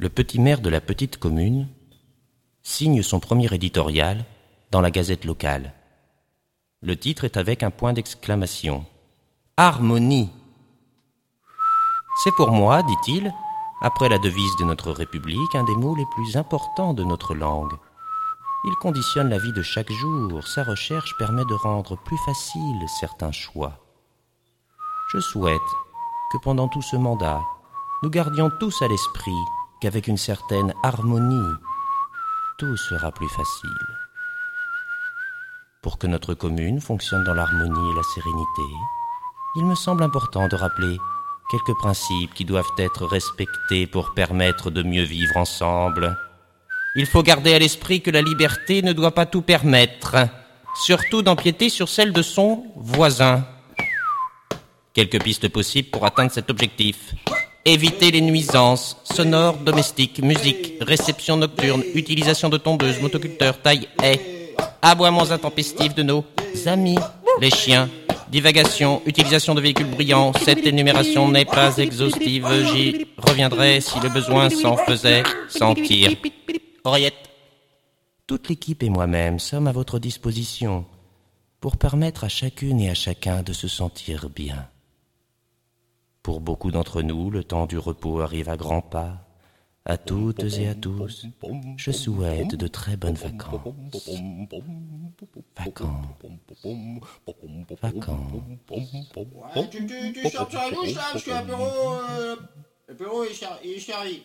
le petit maire de la petite commune signe son premier éditorial dans la gazette locale. Le titre est avec un point d'exclamation. Harmonie. C'est pour moi, dit-il, après la devise de notre République, un des mots les plus importants de notre langue. Il conditionne la vie de chaque jour, sa recherche permet de rendre plus facile certains choix. Je souhaite que pendant tout ce mandat, nous gardions tous à l'esprit qu'avec une certaine harmonie, tout sera plus facile. Pour que notre commune fonctionne dans l'harmonie et la sérénité, il me semble important de rappeler quelques principes qui doivent être respectés pour permettre de mieux vivre ensemble. Il faut garder à l'esprit que la liberté ne doit pas tout permettre, surtout d'empiéter sur celle de son voisin. Quelques pistes possibles pour atteindre cet objectif. Éviter les nuisances sonores, domestiques, musique, réception nocturne, utilisation de tondeuses, motoculteurs, taille, haies, aboiements intempestifs de nos amis, les chiens, divagation, utilisation de véhicules brillants. Cette énumération n'est pas exhaustive. J'y reviendrai si le besoin s'en faisait sentir. Oreillette. Toute l'équipe et moi-même sommes à votre disposition pour permettre à chacune et à chacun de se sentir bien. Pour beaucoup d'entre nous, le temps du repos arrive à grands pas. À toutes et à tous, je souhaite de très bonnes vacances. Vacances. Vacances. Ouais, tu, tu, sur la douche là, parce que l'apéro, euh, l'apéro est, char- est servi.